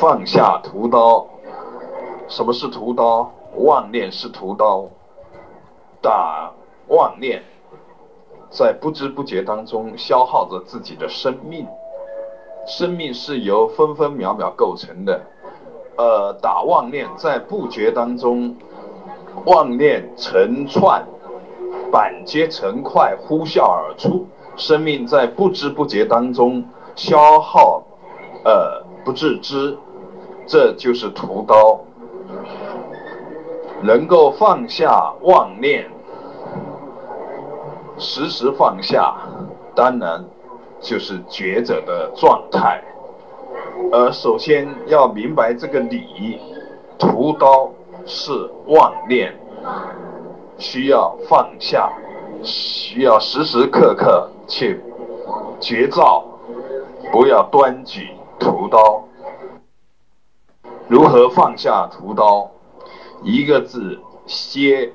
放下屠刀。什么是屠刀？妄念是屠刀。打妄念，在不知不觉当中消耗着自己的生命。生命是由分分秒秒构成的。呃，打妄念，在不觉当中，妄念成串，板结成块，呼啸而出。生命在不知不觉当中消耗，呃，不自知，这就是屠刀。能够放下妄念，时时放下，当然就是觉者的状态。而首先要明白这个理，屠刀是妄念，需要放下，需要时时刻刻去觉照，不要端举屠刀。如何放下屠刀？一个字歇，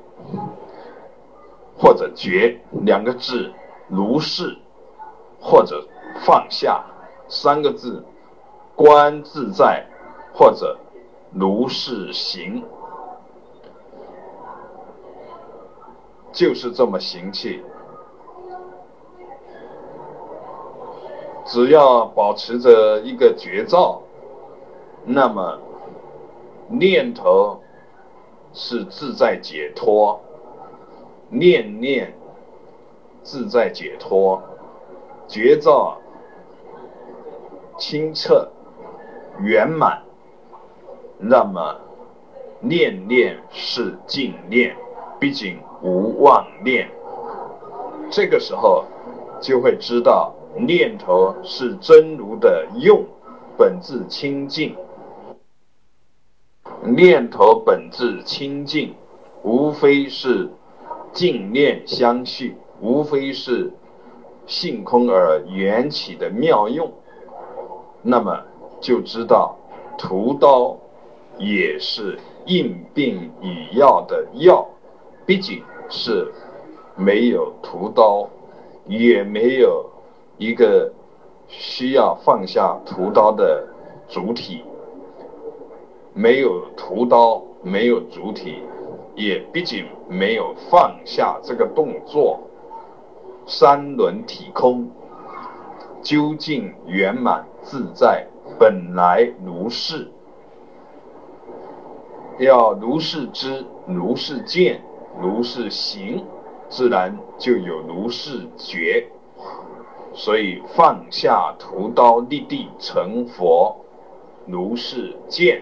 或者绝；两个字如是，或者放下；三个字观自在，或者如是行，就是这么行气。只要保持着一个绝招，那么念头。是自在解脱，念念自在解脱，觉照清澈圆满，那么念念是净念，毕竟无妄念。这个时候就会知道念头是真如的用，本质清净。念头本质清净，无非是净念相续，无非是性空而缘起的妙用。那么就知道屠刀也是应病与药的药，毕竟是没有屠刀，也没有一个需要放下屠刀的主体。没有屠刀，没有主体，也毕竟没有放下这个动作。三轮体空，究竟圆满自在，本来如是。要如是知，如是见，如是行，自然就有如是觉。所以放下屠刀，立地成佛，如是见。